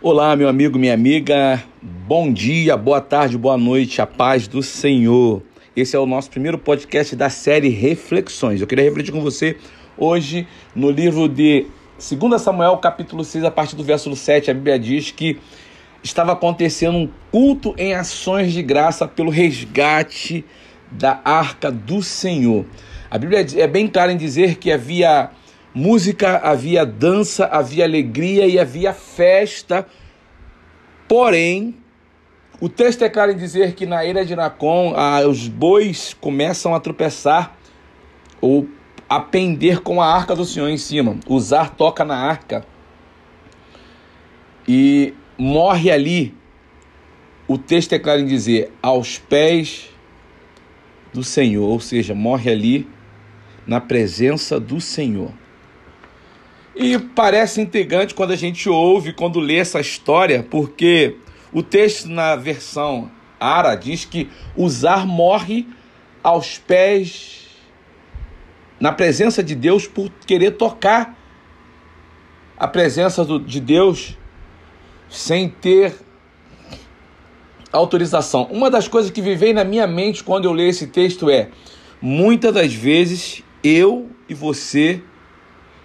Olá, meu amigo, minha amiga. Bom dia, boa tarde, boa noite, a paz do Senhor. Esse é o nosso primeiro podcast da série Reflexões. Eu queria refletir com você hoje no livro de 2 Samuel, capítulo 6, a partir do verso 7. A Bíblia diz que estava acontecendo um culto em ações de graça pelo resgate da arca do Senhor. A Bíblia é bem clara em dizer que havia música, havia dança, havia alegria e havia festa. Porém, o texto é claro em dizer que na ilha de Nacon ah, os bois começam a tropeçar ou a pender com a arca do Senhor em cima. Usar toca na arca e morre ali. O texto é claro em dizer aos pés do Senhor, ou seja, morre ali na presença do Senhor. E parece intrigante quando a gente ouve, quando lê essa história, porque o texto na versão Ara diz que Uzar morre aos pés, na presença de Deus, por querer tocar a presença do, de Deus sem ter autorização. Uma das coisas que vivei na minha mente quando eu leio esse texto é: muitas das vezes eu e você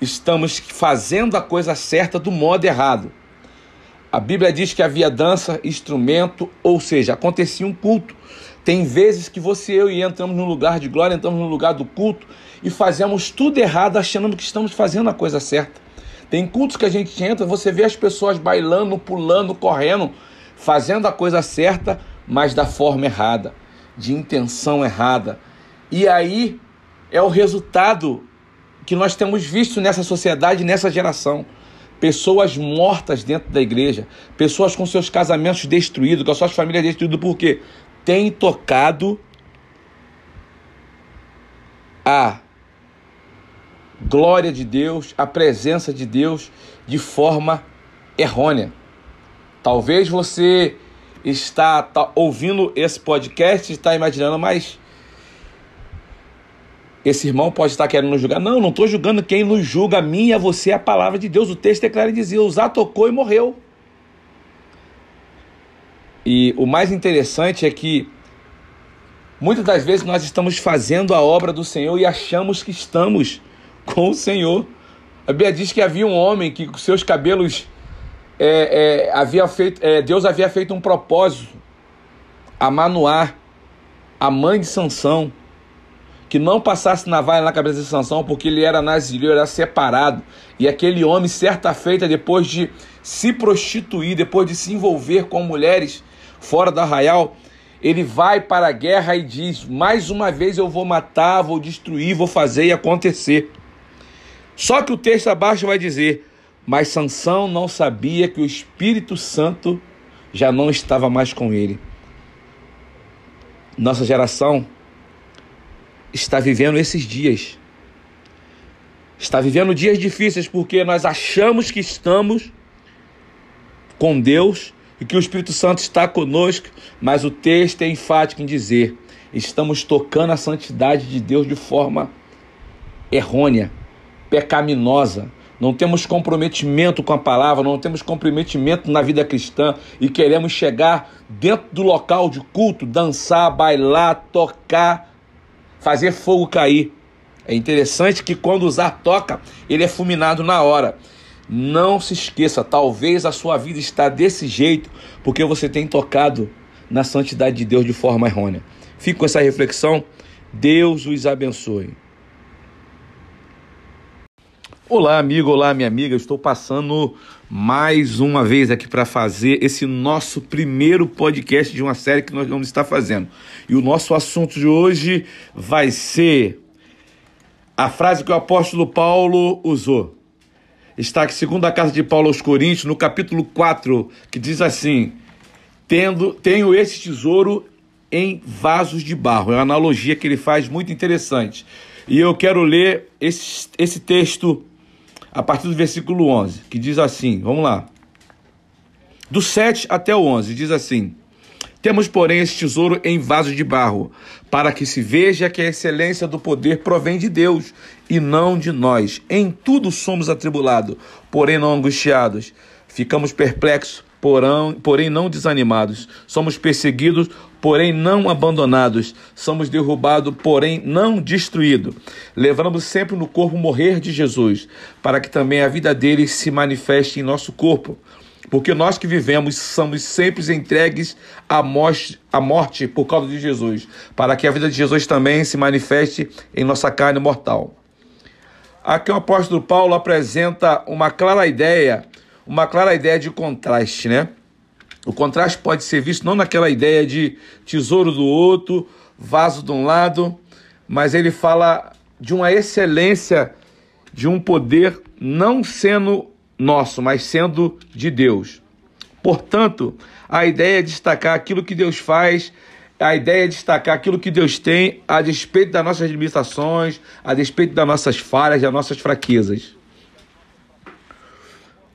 estamos fazendo a coisa certa do modo errado. A Bíblia diz que havia dança, instrumento, ou seja, acontecia um culto. Tem vezes que você e eu entramos no lugar de glória, entramos no lugar do culto e fazemos tudo errado achando que estamos fazendo a coisa certa. Tem cultos que a gente entra, você vê as pessoas bailando, pulando, correndo, fazendo a coisa certa, mas da forma errada, de intenção errada. E aí é o resultado que nós temos visto nessa sociedade, nessa geração. Pessoas mortas dentro da igreja, pessoas com seus casamentos destruídos, com as suas famílias destruídas, porque tem tocado a glória de Deus, a presença de Deus de forma errônea. Talvez você está tá, ouvindo esse podcast e está imaginando, mas esse irmão pode estar querendo nos julgar. Não, não estou julgando quem nos julga, a mim e a você, a palavra de Deus. O texto é claro e dizia: Usar tocou e morreu. E o mais interessante é que muitas das vezes nós estamos fazendo a obra do Senhor e achamos que estamos com o Senhor. A Bíblia diz que havia um homem que com seus cabelos é, é, havia feito, é, Deus havia feito um propósito a Manoar, a mãe de Sansão que não passasse navalha na cabeça de Sansão, porque ele era nazireu, era separado. E aquele homem, certa feita, depois de se prostituir, depois de se envolver com mulheres fora do arraial, ele vai para a guerra e diz: Mais uma vez eu vou matar, vou destruir, vou fazer e acontecer. Só que o texto abaixo vai dizer: Mas Sansão não sabia que o Espírito Santo já não estava mais com ele. Nossa geração está vivendo esses dias. Está vivendo dias difíceis porque nós achamos que estamos com Deus e que o Espírito Santo está conosco, mas o texto é enfático em dizer: estamos tocando a santidade de Deus de forma errônea, pecaminosa. Não temos comprometimento com a palavra, não temos comprometimento na vida cristã e queremos chegar dentro do local de culto, dançar, bailar, tocar fazer fogo cair. É interessante que quando usar toca, ele é fulminado na hora. Não se esqueça, talvez a sua vida está desse jeito porque você tem tocado na santidade de Deus de forma errônea. Fique com essa reflexão. Deus os abençoe. Olá, amigo, olá, minha amiga. estou passando mais uma vez aqui para fazer esse nosso primeiro podcast de uma série que nós vamos estar fazendo. E o nosso assunto de hoje vai ser a frase que o apóstolo Paulo usou. Está aqui, segundo a carta de Paulo aos Coríntios, no capítulo 4, que diz assim: Tendo, Tenho esse tesouro em vasos de barro. É uma analogia que ele faz muito interessante. E eu quero ler esse, esse texto a partir do versículo 11, que diz assim: vamos lá. Do 7 até o 11, diz assim: Temos, porém, esse tesouro em vasos de barro, para que se veja que a excelência do poder provém de Deus e não de nós. Em tudo somos atribulados, porém não angustiados, Ficamos perplexos, porém, porém não desanimados. Somos perseguidos, porém não abandonados. Somos derrubados, porém não destruídos. Levamos sempre no corpo morrer de Jesus, para que também a vida dele se manifeste em nosso corpo. Porque nós que vivemos somos sempre entregues à morte, à morte por causa de Jesus, para que a vida de Jesus também se manifeste em nossa carne mortal. Aqui o apóstolo Paulo apresenta uma clara ideia, uma clara ideia de contraste, né? O contraste pode ser visto não naquela ideia de tesouro do outro, vaso de um lado, mas ele fala de uma excelência, de um poder não sendo nosso, mas sendo de Deus. Portanto, a ideia é destacar aquilo que Deus faz a ideia é destacar aquilo que Deus tem a despeito das nossas limitações, a despeito das nossas falhas, das nossas fraquezas.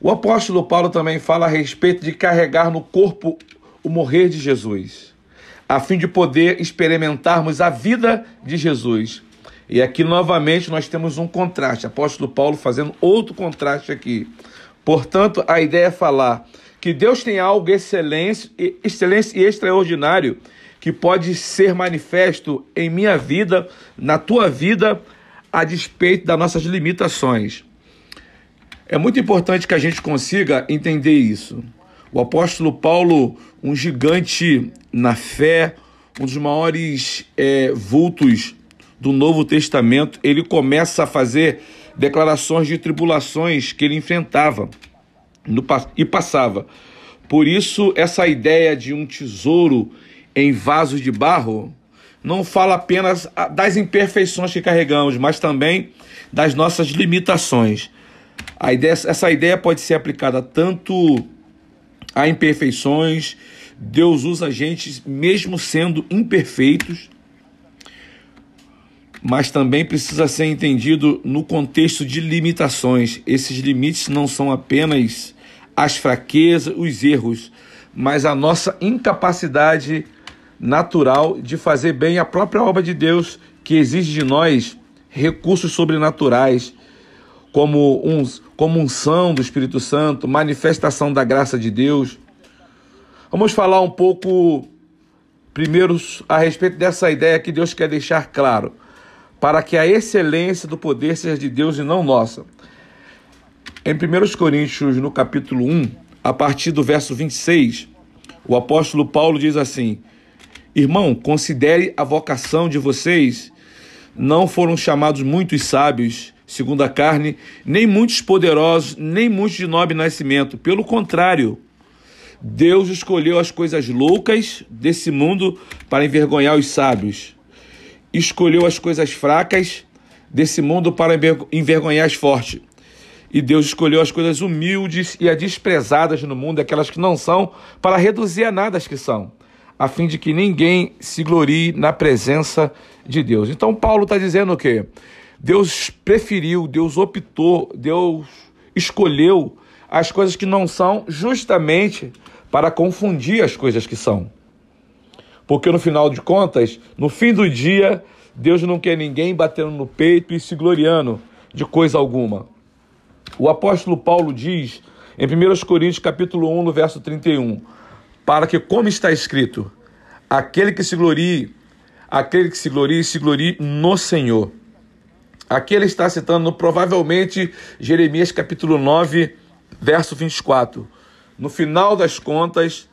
O apóstolo Paulo também fala a respeito de carregar no corpo o morrer de Jesus, a fim de poder experimentarmos a vida de Jesus. E aqui novamente nós temos um contraste, apóstolo Paulo fazendo outro contraste aqui. Portanto, a ideia é falar que Deus tem algo excelente, excelente e extraordinário que pode ser manifesto em minha vida, na tua vida, a despeito das nossas limitações. É muito importante que a gente consiga entender isso. O apóstolo Paulo, um gigante na fé, um dos maiores é, vultos do Novo Testamento, ele começa a fazer declarações de tribulações que ele enfrentava no, e passava. Por isso, essa ideia de um tesouro em vasos de barro não fala apenas das imperfeições que carregamos, mas também das nossas limitações. A ideia, essa ideia pode ser aplicada tanto a imperfeições, Deus usa a gente mesmo sendo imperfeitos, mas também precisa ser entendido no contexto de limitações. Esses limites não são apenas as fraquezas, os erros, mas a nossa incapacidade natural de fazer bem a própria obra de Deus, que exige de nós recursos sobrenaturais, como, uns, como unção do Espírito Santo, manifestação da graça de Deus. Vamos falar um pouco, primeiro, a respeito dessa ideia que Deus quer deixar claro, para que a excelência do poder seja de Deus e não nossa. Em 1 Coríntios, no capítulo 1, a partir do verso 26, o apóstolo Paulo diz assim: Irmão, considere a vocação de vocês. Não foram chamados muitos sábios, segundo a carne, nem muitos poderosos, nem muitos de nobre nascimento. Pelo contrário, Deus escolheu as coisas loucas desse mundo para envergonhar os sábios. Escolheu as coisas fracas desse mundo para envergonhar as fortes. E Deus escolheu as coisas humildes e as desprezadas no mundo, aquelas que não são, para reduzir a nada as que são a fim de que ninguém se glorie na presença de Deus. Então, Paulo está dizendo o quê? Deus preferiu, Deus optou, Deus escolheu as coisas que não são, justamente para confundir as coisas que são. Porque no final de contas, no fim do dia, Deus não quer ninguém batendo no peito e se gloriando de coisa alguma. O apóstolo Paulo diz em 1 Coríntios capítulo 1, no verso 31, para que, como está escrito, aquele que se glorie, aquele que se glorie, se glorie no Senhor. Aqui ele está citando provavelmente Jeremias capítulo 9, verso 24. No final das contas,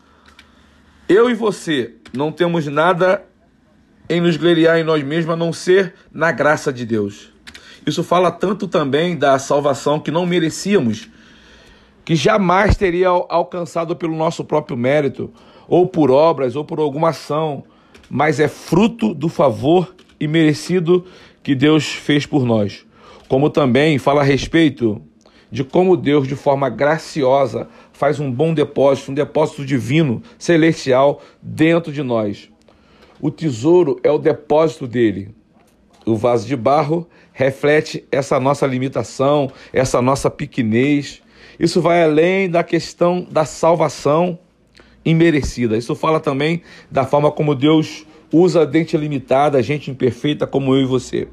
eu e você não temos nada em nos gloriar em nós mesmos a não ser na graça de Deus. Isso fala tanto também da salvação que não merecíamos, que jamais teria alcançado pelo nosso próprio mérito, ou por obras, ou por alguma ação, mas é fruto do favor e merecido que Deus fez por nós. Como também fala a respeito de como Deus, de forma graciosa, faz um bom depósito, um depósito divino, celestial, dentro de nós. O tesouro é o depósito dele. O vaso de barro reflete essa nossa limitação, essa nossa pequenez, isso vai além da questão da salvação imerecida. Isso fala também da forma como Deus usa a dente limitada, a gente imperfeita como eu e você.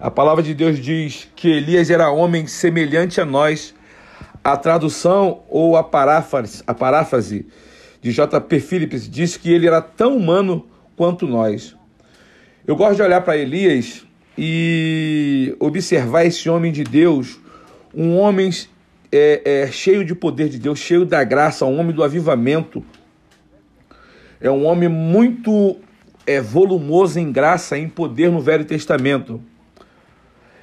A palavra de Deus diz que Elias era homem semelhante a nós, A tradução ou a paráfrase, a paráfrase de J.P. Phillips diz que ele era tão humano quanto nós. Eu gosto de olhar para Elias e observar esse homem de Deus, um homem é, é, cheio de poder de Deus, cheio da graça, um homem do avivamento. É um homem muito é, volumoso em graça, em poder no Velho Testamento.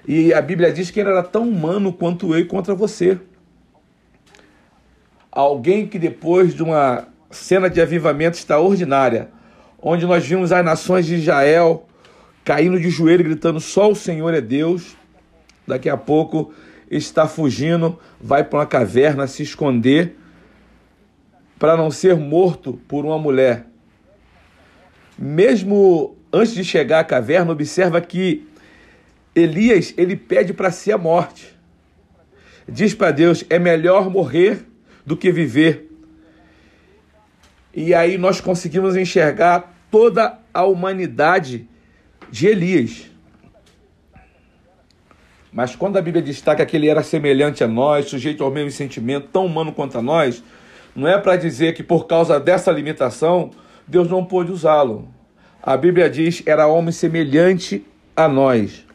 E a Bíblia diz que ele era tão humano quanto eu e contra você. Alguém que depois de uma cena de avivamento extraordinária, onde nós vimos as nações de Israel caindo de joelho, gritando: Só o Senhor é Deus. Daqui a pouco está fugindo, vai para uma caverna se esconder para não ser morto por uma mulher. Mesmo antes de chegar à caverna, observa que Elias ele pede para si a morte. Diz para Deus: é melhor morrer do que viver. E aí nós conseguimos enxergar toda a humanidade de Elias. Mas quando a Bíblia destaca que ele era semelhante a nós, sujeito ao mesmo sentimento, tão humano quanto a nós, não é para dizer que por causa dessa limitação Deus não pôde usá-lo. A Bíblia diz era homem semelhante a nós.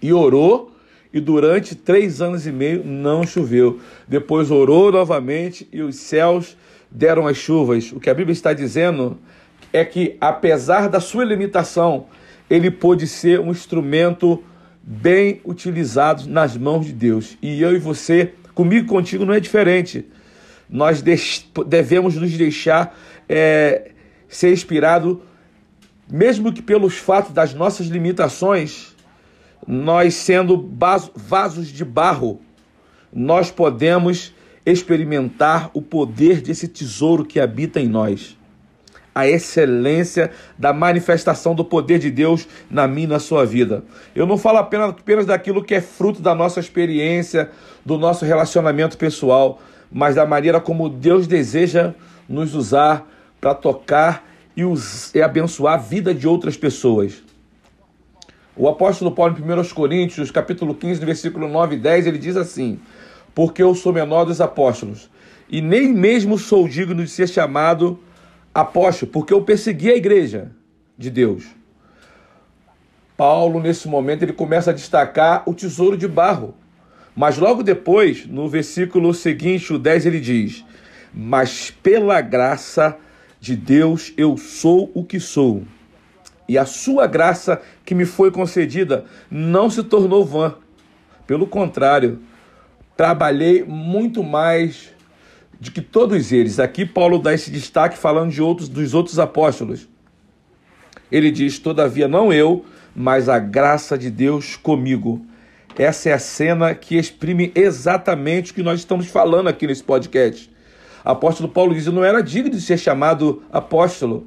E orou, e durante três anos e meio não choveu. Depois orou novamente e os céus deram as chuvas. O que a Bíblia está dizendo é que, apesar da sua limitação, ele pôde ser um instrumento bem utilizado nas mãos de Deus. E eu e você, comigo e contigo, não é diferente. Nós devemos nos deixar é, ser inspirado, mesmo que pelos fatos das nossas limitações, nós sendo vasos de barro, nós podemos experimentar o poder desse tesouro que habita em nós. A excelência da manifestação do poder de Deus na minha e na sua vida. Eu não falo apenas, apenas daquilo que é fruto da nossa experiência, do nosso relacionamento pessoal, mas da maneira como Deus deseja nos usar para tocar e, e abençoar a vida de outras pessoas. O apóstolo Paulo, em 1 Coríntios, capítulo 15, versículo 9 e 10, ele diz assim: porque eu sou menor dos apóstolos, e nem mesmo sou digno de ser chamado apóstolo, porque eu persegui a igreja de Deus. Paulo, nesse momento, ele começa a destacar o tesouro de barro. Mas logo depois, no versículo seguinte, o 10, ele diz: Mas pela graça de Deus eu sou o que sou. E a sua graça que me foi concedida não se tornou vã. Pelo contrário, trabalhei muito mais do que todos eles. Aqui Paulo dá esse destaque falando de outros dos outros apóstolos. Ele diz: "Todavia não eu, mas a graça de Deus comigo". Essa é a cena que exprime exatamente o que nós estamos falando aqui nesse podcast. Apóstolo Paulo diz: "Eu não era digno de ser chamado apóstolo,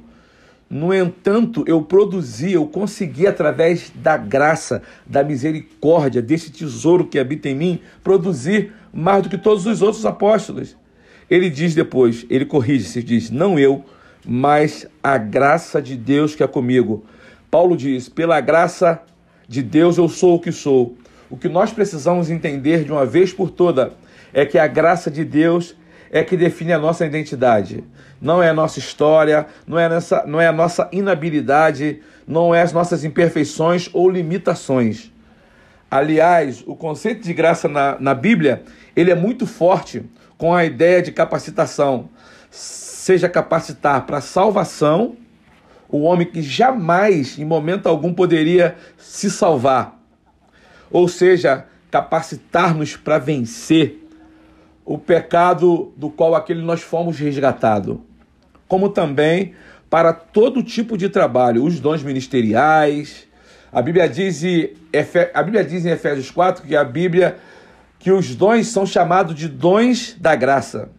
no entanto, eu produzi, eu consegui, através da graça, da misericórdia, desse tesouro que habita em mim, produzir mais do que todos os outros apóstolos. Ele diz depois, ele corrige, se diz, não eu, mas a graça de Deus que é comigo. Paulo diz, pela graça de Deus eu sou o que sou. O que nós precisamos entender de uma vez por toda é que a graça de Deus é que define a nossa identidade. Não é a nossa história, não é, nessa, não é a nossa inabilidade, não é as nossas imperfeições ou limitações. Aliás, o conceito de graça na, na Bíblia, ele é muito forte com a ideia de capacitação. Seja capacitar para salvação, o homem que jamais, em momento algum, poderia se salvar. Ou seja, capacitar-nos para vencer o pecado do qual aquele nós fomos resgatados, como também para todo tipo de trabalho, os dons ministeriais. A Bíblia diz, a Bíblia diz em Efésios 4 que a Bíblia que os dons são chamados de dons da graça.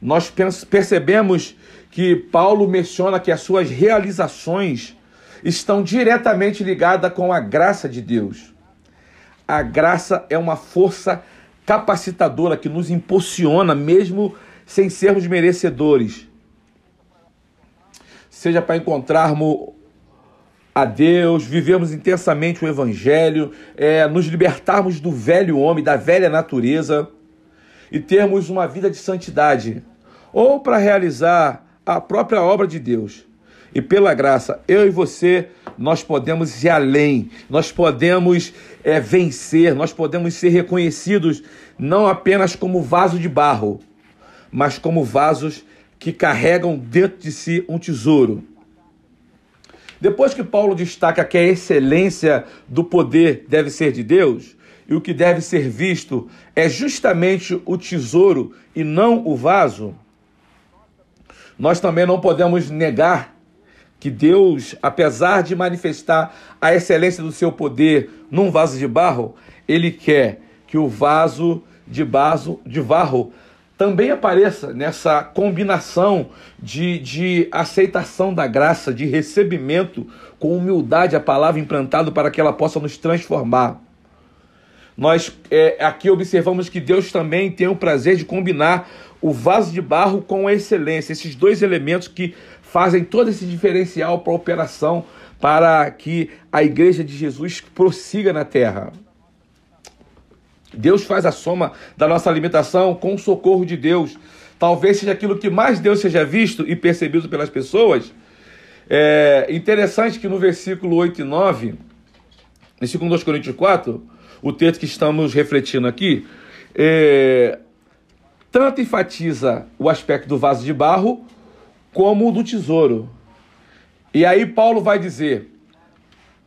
Nós percebemos que Paulo menciona que as suas realizações estão diretamente ligadas com a graça de Deus. A graça é uma força capacitadora que nos impulsiona, mesmo sem sermos merecedores. Seja para encontrarmos a Deus, vivemos intensamente o Evangelho, é, nos libertarmos do velho homem, da velha natureza. e termos uma vida de santidade, ou para realizar a própria obra de Deus. E pela graça, eu e você, nós podemos ir além, nós podemos é, vencer, nós podemos ser reconhecidos não apenas como vaso de barro, mas como vasos que carregam dentro de si um tesouro. Depois que Paulo destaca que a excelência do poder deve ser de Deus, e o que deve ser visto é justamente o tesouro e não o vaso, nós também não podemos negar que Deus, apesar de manifestar a excelência do seu poder num vaso de barro, ele quer que o vaso de vaso de barro também apareça nessa combinação de, de aceitação da graça, de recebimento com humildade a palavra implantada para que ela possa nos transformar. Nós é, aqui observamos que Deus também tem o prazer de combinar o vaso de barro com a excelência, esses dois elementos que fazem todo esse diferencial para a operação para que a igreja de Jesus prossiga na terra. Deus faz a soma da nossa alimentação com o socorro de Deus. Talvez seja aquilo que mais Deus seja visto e percebido pelas pessoas. É interessante que no versículo 8 e 9, versículo 2 Coríntios 4, o texto que estamos refletindo aqui, é, tanto enfatiza o aspecto do vaso de barro como o do tesouro. E aí Paulo vai dizer: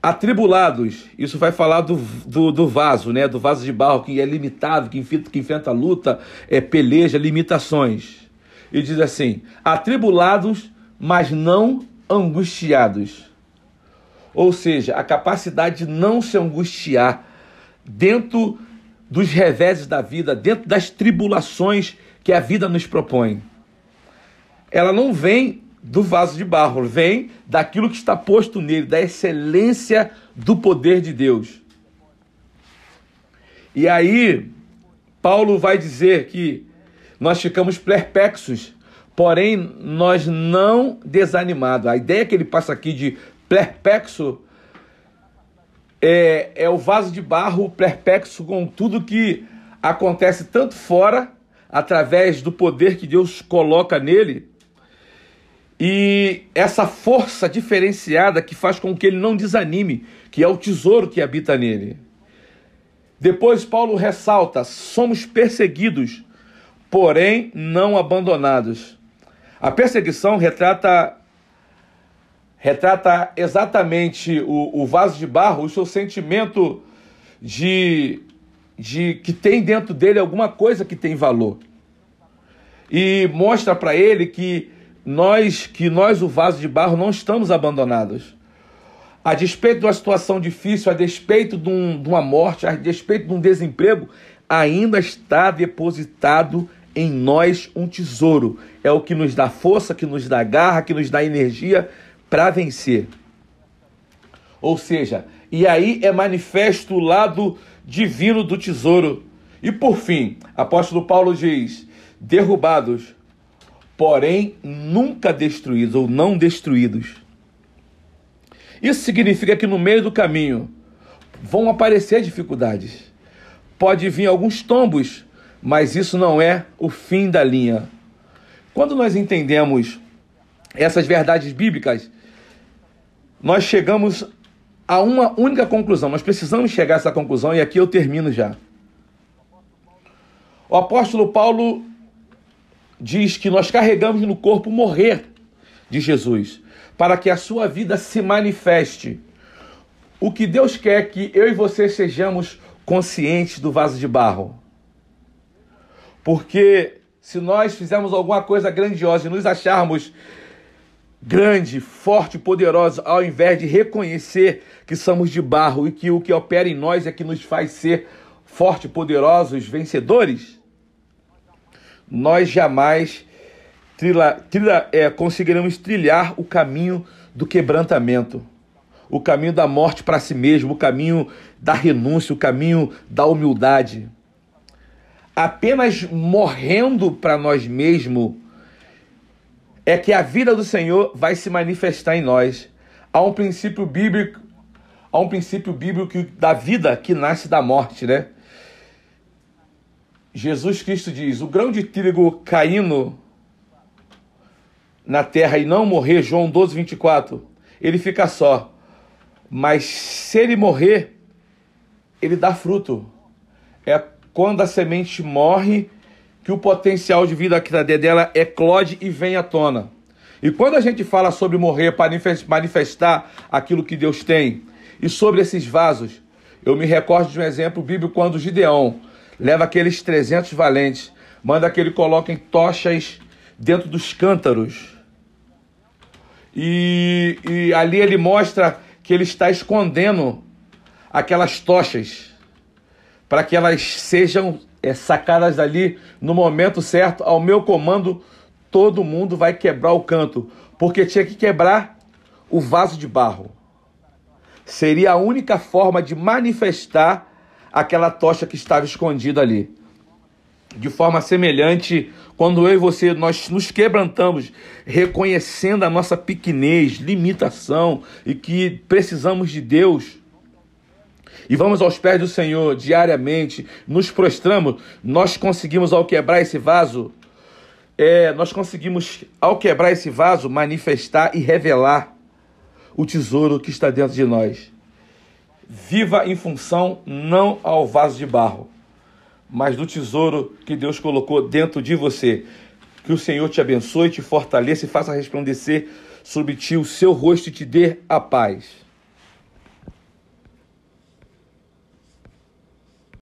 atribulados, isso vai falar do, do, do, vaso, né? Do vaso de barro que é limitado, que enfrenta, que enfrenta luta, é, peleja, limitações. E diz assim: atribulados, mas não angustiados. Ou seja, a capacidade de não se angustiar dentro dos reveses da vida, dentro das tribulações que a vida nos propõe. Ela não vem do vaso de barro, vem daquilo que está posto nele, da excelência do poder de Deus. E aí, Paulo vai dizer que nós ficamos perplexos, porém nós não desanimados. A ideia que ele passa aqui de perplexo é, é o vaso de barro perplexo com tudo que acontece tanto fora, através do poder que Deus coloca nele, e essa força diferenciada que faz com que ele não desanime, que é o tesouro que habita nele. Depois Paulo ressalta: somos perseguidos, porém não abandonados. A perseguição retrata retrata exatamente o, o vaso de barro, o seu sentimento de, de que tem dentro dele alguma coisa que tem valor. E mostra para ele que nós, que nós, o vaso de barro, não estamos abandonados. A despeito de uma situação difícil, a despeito de, um, de uma morte, a despeito de um desemprego, ainda está depositado em nós um tesouro. É o que nos dá força, que nos dá garra, que nos dá energia para vencer. Ou seja, e aí é manifesto o lado divino do tesouro. E por fim, apóstolo Paulo diz: derrubados porém nunca destruídos ou não destruídos. Isso significa que no meio do caminho vão aparecer dificuldades. Pode vir alguns tombos, mas isso não é o fim da linha. Quando nós entendemos essas verdades bíblicas, nós chegamos a uma única conclusão. Nós precisamos chegar a essa conclusão e aqui eu termino já. O apóstolo Paulo diz que nós carregamos no corpo morrer de Jesus, para que a sua vida se manifeste. O que Deus quer é que eu e você sejamos conscientes do vaso de barro. Porque se nós fizermos alguma coisa grandiosa e nos acharmos grande, forte, poderoso, ao invés de reconhecer que somos de barro e que o que opera em nós é que nos faz ser forte, poderosos, vencedores, nós jamais trila, trila, é, conseguiremos trilhar o caminho do quebrantamento, o caminho da morte para si mesmo, o caminho da renúncia, o caminho da humildade. Apenas morrendo para nós mesmos é que a vida do Senhor vai se manifestar em nós. Há um princípio bíblico, há um princípio bíblico da vida que nasce da morte, né? Jesus Cristo diz: o grão de trigo caindo na terra e não morrer, João 12, 24, ele fica só. Mas se ele morrer, ele dá fruto. É quando a semente morre que o potencial de vida aqui dela eclode e vem à tona. E quando a gente fala sobre morrer para manifestar aquilo que Deus tem, e sobre esses vasos, eu me recordo de um exemplo bíblico quando Gideão leva aqueles 300 valentes, manda que ele coloquem tochas dentro dos cântaros. E, e ali ele mostra que ele está escondendo aquelas tochas para que elas sejam é, sacadas dali no momento certo, ao meu comando, todo mundo vai quebrar o canto, porque tinha que quebrar o vaso de barro. Seria a única forma de manifestar aquela tocha que estava escondida ali. De forma semelhante, quando eu e você nós nos quebrantamos, reconhecendo a nossa pequenez, limitação e que precisamos de Deus, e vamos aos pés do Senhor diariamente, nos prostramos, nós conseguimos, ao quebrar esse vaso, é, nós conseguimos, ao quebrar esse vaso, manifestar e revelar o tesouro que está dentro de nós. Viva em função não ao vaso de barro, mas do tesouro que Deus colocou dentro de você. Que o Senhor te abençoe, te fortaleça e faça resplandecer sobre ti o seu rosto e te dê a paz.